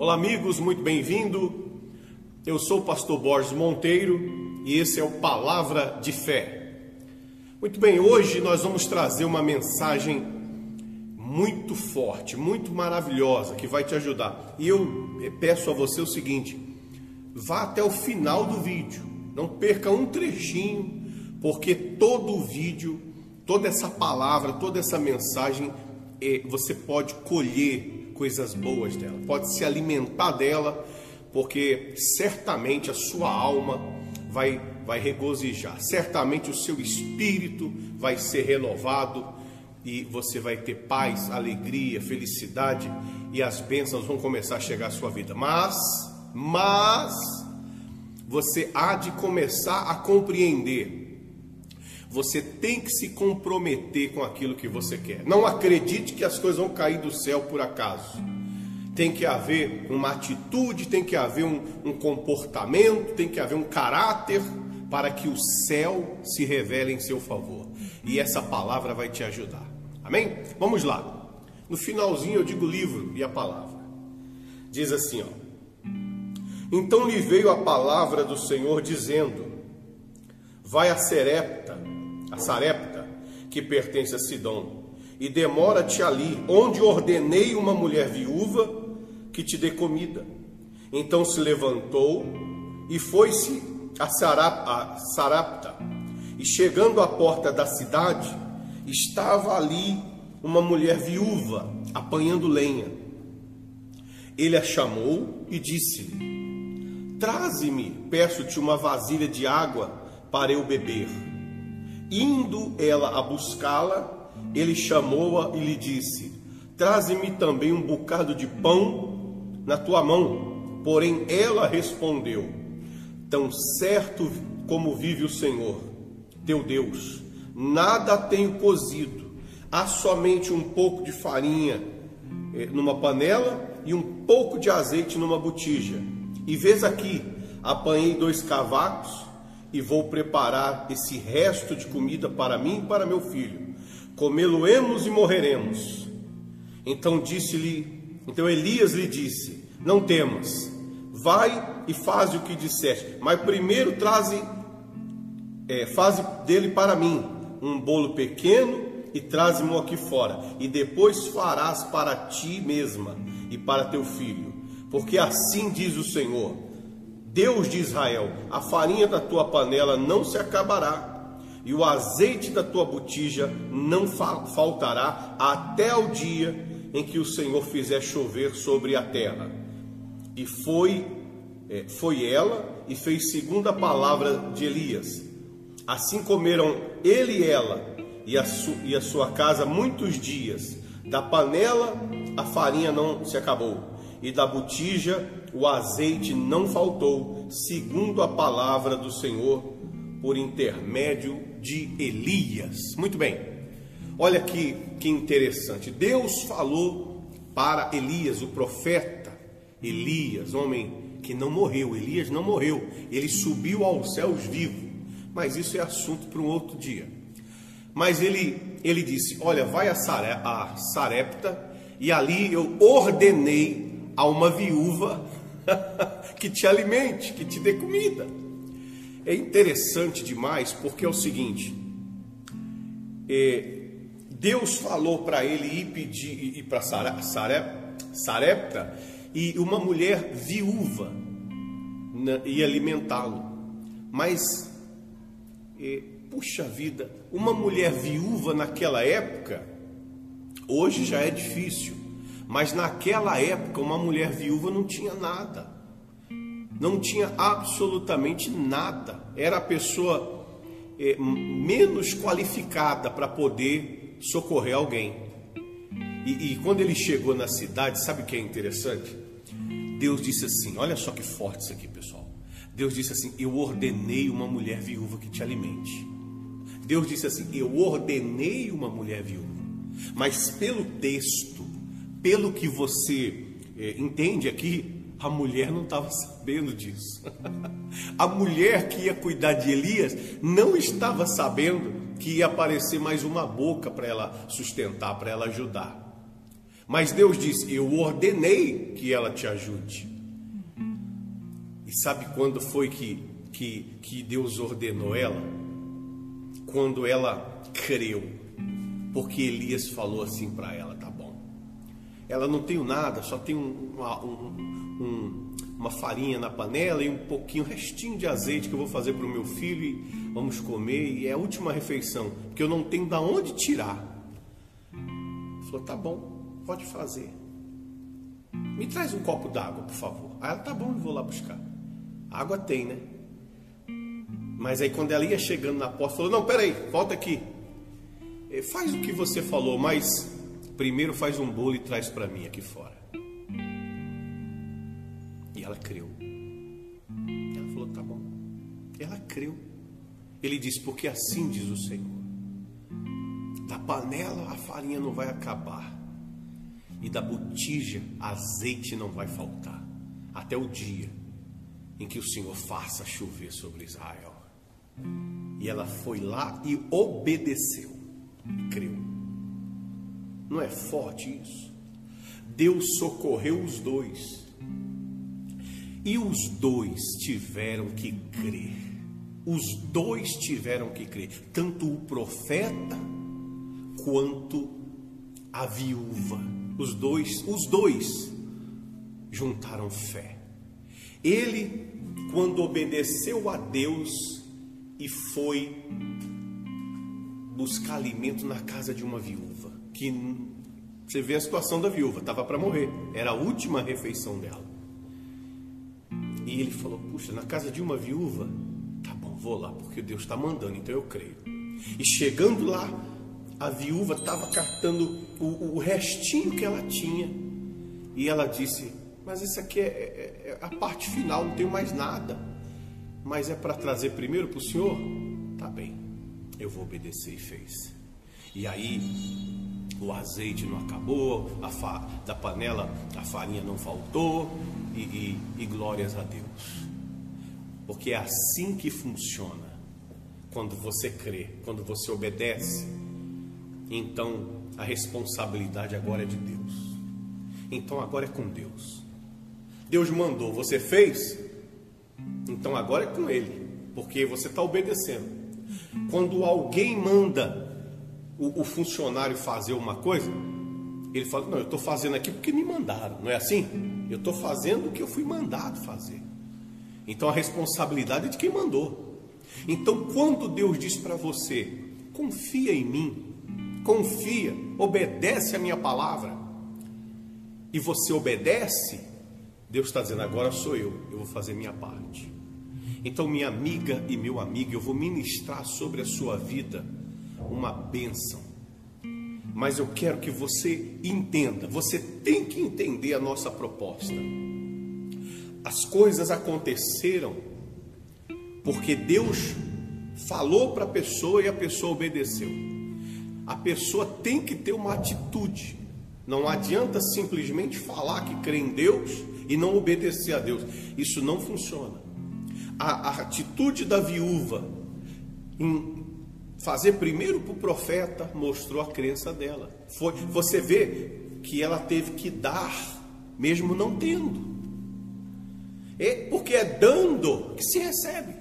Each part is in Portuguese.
Olá, amigos, muito bem-vindo. Eu sou o pastor Borges Monteiro e esse é o Palavra de Fé. Muito bem, hoje nós vamos trazer uma mensagem muito forte, muito maravilhosa que vai te ajudar. E eu peço a você o seguinte: vá até o final do vídeo, não perca um trechinho, porque todo o vídeo, toda essa palavra, toda essa mensagem, eh, você pode colher coisas boas dela, pode se alimentar dela, porque certamente a sua alma vai, vai regozijar, certamente o seu espírito vai ser renovado e você vai ter paz, alegria, felicidade e as bênçãos vão começar a chegar à sua vida. Mas, mas, você há de começar a compreender você tem que se comprometer com aquilo que você quer. Não acredite que as coisas vão cair do céu por acaso. Tem que haver uma atitude, tem que haver um, um comportamento, tem que haver um caráter para que o céu se revele em seu favor. E essa palavra vai te ajudar. Amém? Vamos lá. No finalzinho eu digo o livro e a palavra. Diz assim, ó. Então lhe veio a palavra do Senhor dizendo: Vai a Serepta, a Sarepta, que pertence a Sidom, e demora-te ali, onde ordenei uma mulher viúva que te dê comida. Então se levantou e foi-se a, Sarapta, e chegando à porta da cidade, estava ali uma mulher viúva apanhando lenha. Ele a chamou e disse-lhe: Traze-me, peço-te uma vasilha de água para eu beber. Indo ela a buscá-la, ele chamou-a e lhe disse: Traze-me também um bocado de pão na tua mão. Porém ela respondeu: Tão certo como vive o Senhor, teu Deus, nada tenho cozido, há somente um pouco de farinha eh, numa panela e um pouco de azeite numa botija. E vês aqui, apanhei dois cavacos e vou preparar esse resto de comida para mim e para meu filho. Comê-lo-emos e morreremos. Então disse-lhe, então Elias lhe disse: Não temas, vai e faz o que disseste, mas primeiro traze, é, faze dele para mim um bolo pequeno e traze-mo aqui fora, e depois farás para ti mesma e para teu filho, porque assim diz o Senhor Deus de Israel, a farinha da tua panela não se acabará, e o azeite da tua botija não faltará até o dia em que o Senhor fizer chover sobre a terra. E foi, é, foi ela e fez segundo a palavra de Elias. Assim comeram ele e ela e a, e a sua casa muitos dias. Da panela a farinha não se acabou, e da botija o azeite não faltou, segundo a palavra do Senhor, por intermédio de Elias. Muito bem, olha que, que interessante. Deus falou para Elias, o profeta Elias, homem que não morreu. Elias não morreu, ele subiu aos céus vivo. Mas isso é assunto para um outro dia. Mas ele, ele disse: Olha, vai a, Sarepta, e ali eu ordenei a uma viúva que te alimente, que te dê comida. É interessante demais porque é o seguinte: é, Deus falou para ele ir pedir ir para Sarepta e uma mulher viúva ia alimentá-lo. Mas, é, puxa vida, uma mulher viúva naquela época, hoje já é difícil. Mas naquela época, uma mulher viúva não tinha nada. Não tinha absolutamente nada. Era a pessoa é, menos qualificada para poder socorrer alguém. E, e quando ele chegou na cidade, sabe o que é interessante? Deus disse assim: olha só que forte isso aqui, pessoal. Deus disse assim: Eu ordenei uma mulher viúva que te alimente. Deus disse assim: Eu ordenei uma mulher viúva. Mas pelo texto, pelo que você é, entende aqui, a mulher não estava sabendo disso. A mulher que ia cuidar de Elias não estava sabendo que ia aparecer mais uma boca para ela sustentar, para ela ajudar. Mas Deus disse: Eu ordenei que ela te ajude. E sabe quando foi que, que, que Deus ordenou ela? Quando ela creu. Porque Elias falou assim para ela: Tá. Ela não tem nada, só tem um, uma, um, um, uma farinha na panela e um pouquinho, um restinho de azeite que eu vou fazer para o meu filho e vamos comer. E é a última refeição, porque eu não tenho da onde tirar. Falou: Tá bom pode fazer. Me traz um copo d'água, por favor. Aí ela, tá bom, eu vou lá buscar. Água tem, né? Mas aí quando ela ia chegando na porta, falou, não, peraí, volta aqui. Eh, faz o que você falou, mas primeiro faz um bolo e traz para mim aqui fora. E ela creu. Ela falou, tá bom. Ela creu. Ele disse, porque assim diz o Senhor. Da panela a farinha não vai acabar e da botija azeite não vai faltar, até o dia em que o Senhor faça chover sobre Israel. E ela foi lá e obedeceu, creu. Não é forte isso? Deus socorreu os dois. E os dois tiveram que crer. Os dois tiveram que crer, tanto o profeta quanto a viúva os dois, os dois juntaram fé. Ele, quando obedeceu a Deus e foi buscar alimento na casa de uma viúva, que você vê a situação da viúva, estava para morrer, era a última refeição dela. E ele falou: Puxa, na casa de uma viúva, tá bom, vou lá, porque Deus está mandando, então eu creio. E chegando lá, a viúva estava catando o, o, restinho que ela tinha. E ela disse: Mas isso aqui é, é, é a parte final, não tenho mais nada. Mas é para trazer primeiro para o senhor? Tá bem, eu vou obedecer e fez. E aí o azeite não acabou, fa, da panela a farinha não faltou, e, e, e glórias a Deus. Porque é assim que funciona quando você crê, quando você obedece então a responsabilidade agora é de Deus. Então agora é com Deus. Deus mandou, você fez? Então agora é com Ele, porque você está obedecendo. Quando alguém manda o, o, funcionário fazer uma coisa, ele fala: Não, eu estou fazendo aqui porque me mandaram, não é assim? Eu estou fazendo o que eu fui mandado fazer. Então a responsabilidade é de quem mandou. Então quando Deus diz para você: Confia em mim, confia, obedece a minha palavra, e você obedece, Deus está dizendo: agora sou eu, eu vou fazer minha parte. Então, minha amiga e meu amigo, eu vou ministrar sobre a sua vida uma bênção. Mas eu quero que você entenda, você tem que entender a nossa proposta. As coisas aconteceram porque Deus falou para a pessoa e a pessoa obedeceu a pessoa tem que ter uma atitude. Não adianta simplesmente falar que crê em Deus e não obedecer a Deus. Isso não funciona. A, a atitude da viúva em fazer primeiro para o profeta mostrou a crença dela. Foi, você vê que ela teve que dar, mesmo não tendo. É porque é dando que se recebe.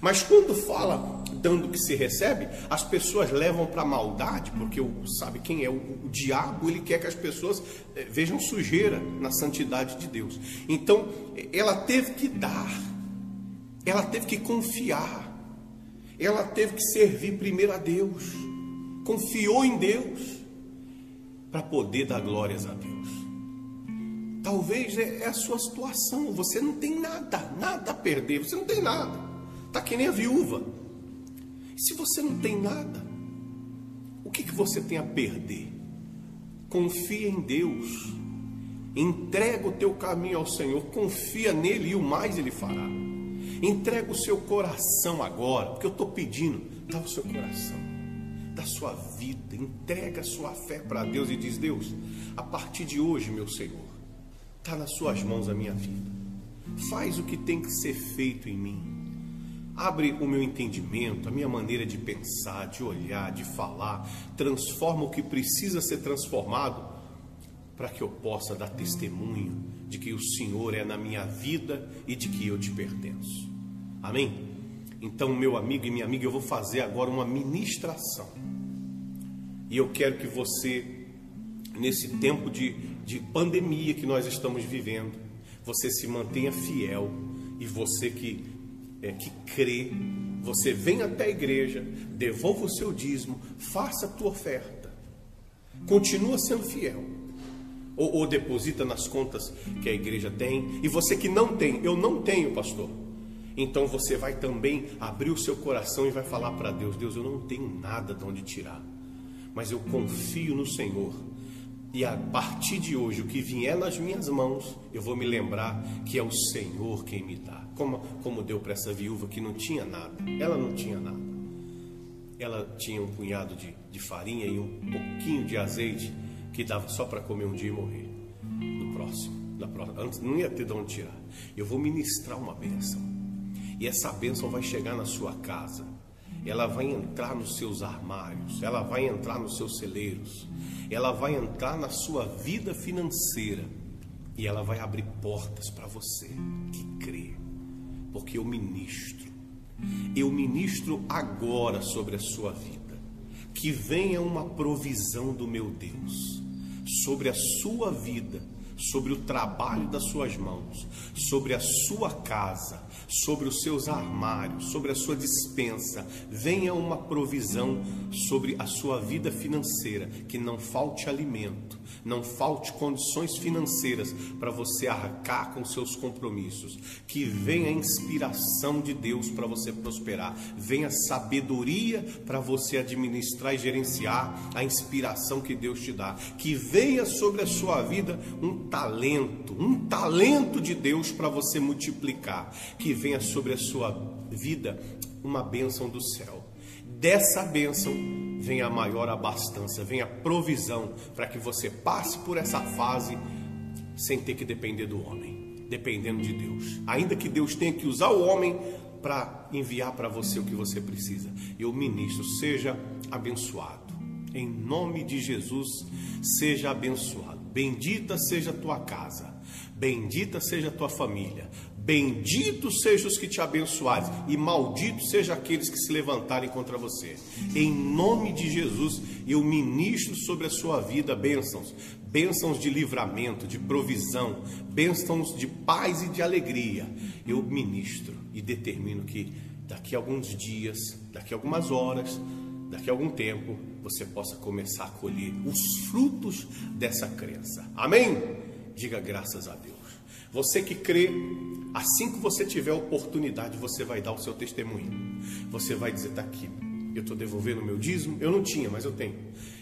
Mas quando fala dando que se recebe, as pessoas levam para maldade, porque o, sabe quem é o, o, diabo, ele quer que as pessoas eh, vejam sujeira na santidade de Deus. Então, ela teve que dar. Ela teve que confiar. Ela teve que servir primeiro a Deus. Confiou em Deus para poder dar glórias a Deus. Talvez é, é a sua situação, você não tem nada, nada a perder, você não tem nada. Está que nem a viúva. Se você não tem nada, o que, que você tem a perder? Confia em Deus. Entrega o teu caminho ao Senhor. Confia nele e o mais ele fará. Entrega o seu coração agora, porque eu estou pedindo, dá o seu coração, da sua vida, entrega a sua fé para Deus e diz: Deus, a partir de hoje, meu Senhor, está nas suas mãos a minha vida. Faz o que tem que ser feito em mim. Abre o meu entendimento, a minha maneira de pensar, de olhar, de falar, transforma o que precisa ser transformado para que eu possa dar testemunho de que o Senhor é na minha vida e de que eu te pertenço. Amém? Então, meu amigo e minha amiga, eu vou fazer agora uma ministração. E eu quero que você, nesse tempo de, de pandemia que nós estamos vivendo, você se mantenha fiel e você que, é, que crê, você vem até a igreja, devolva o seu dízimo, faça a tua oferta, continua sendo fiel. Ou, ou deposita nas contas que a igreja tem. E você que não tem, eu não tenho, pastor. Então você vai também abrir o seu coração e vai falar para Deus: Deus, eu não tenho nada de onde tirar, mas eu confio no Senhor e a partir de hoje, o que vier nas minhas mãos, eu vou me lembrar que é o Senhor quem me dá. Como, como deu para essa viúva que não tinha nada. Ela não tinha nada. Ela tinha um punhado de, de farinha e um pouquinho de azeite que dava só para comer um dia e morrer. No próximo, na próxima, antes não ia ter de onde tirar. Eu vou ministrar uma bênção. E essa bênção vai chegar na sua casa. Ela vai entrar nos seus armários, ela vai entrar nos seus celeiros, ela vai entrar na sua vida financeira. E ela vai abrir portas para você que crê, porque eu ministro, eu ministro agora sobre a sua vida, que venha uma provisão do meu Deus sobre a sua vida sobre o trabalho das suas mãos, sobre a sua casa, sobre os seus armários, sobre a sua dispensa. Venha uma provisão sobre a sua vida financeira, que não falte alimento, não falte condições financeiras para você arcar com seus compromissos. Que venha a inspiração de Deus para você prosperar, venha sabedoria para você administrar e gerenciar a inspiração que Deus te dá. Que venha sobre a sua vida um talento, um talento de Deus para você multiplicar, que venha sobre a sua vida uma bênção do céu. Dessa bênção vem a maior abastança, vem a provisão para que você passe por essa fase sem ter que depender do homem, dependendo de Deus. Ainda que Deus tenha que usar o homem para enviar para você o que você precisa. Eu ministro, seja abençoado. Em nome de Jesus, seja abençoado. Bendita seja a tua casa, bendita seja a tua família, benditos sejam os que te abençoarem, e malditos sejam aqueles que se levantarem contra você. Em nome de Jesus, eu ministro sobre a sua vida bênçãos, bênçãos de livramento, de provisão, bênçãos de paz e de alegria. Eu ministro e determino que daqui a alguns dias, daqui a algumas horas, daqui a algum tempo, você possa começar a colher os frutos dessa crença. Amém? Diga graças a Deus. Você que crê, assim que você tiver oportunidade, você vai dar o seu testemunho. Você vai dizer: está aqui, eu estou devolvendo o meu dízimo. Eu não tinha, mas eu tenho.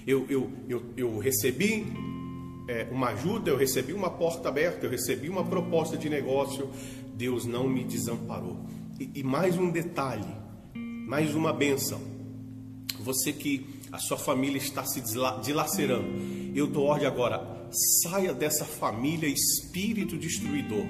Eu, eu, eu, eu recebi é, uma ajuda, eu recebi uma porta aberta, eu recebi uma proposta de negócio. Deus não me desamparou. E, e mais um detalhe, mais uma benção você que a sua família está se dilacerando, eu dou ordem agora, saia dessa família espírito destruidor.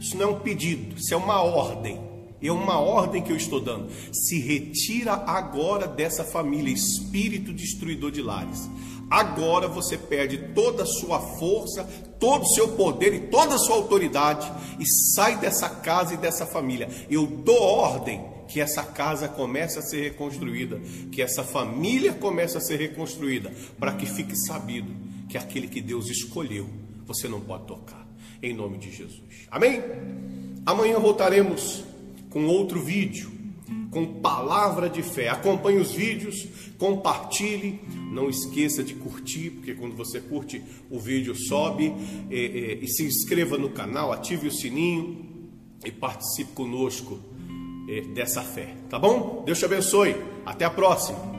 Isso não é um pedido, isso é uma ordem. É uma ordem que eu estou dando. Se retira agora dessa família, espírito destruidor de lares. Agora você perde toda a sua força, todo o seu poder e toda a sua autoridade e sai dessa casa e dessa família. Eu dou ordem que essa casa comece a ser reconstruída, que essa família comece a ser reconstruída, para que fique sabido que aquele que Deus escolheu, você não pode tocar. Em nome de Jesus. Amém? Amanhã voltaremos com outro vídeo, com palavra de fé. Acompanhe os vídeos, compartilhe, não esqueça de curtir, porque quando você curte o vídeo sobe, e, e, e se inscreva no canal, ative o sininho e participe conosco dessa fé. Tá bom? Deus te abençoe. Até a próxima.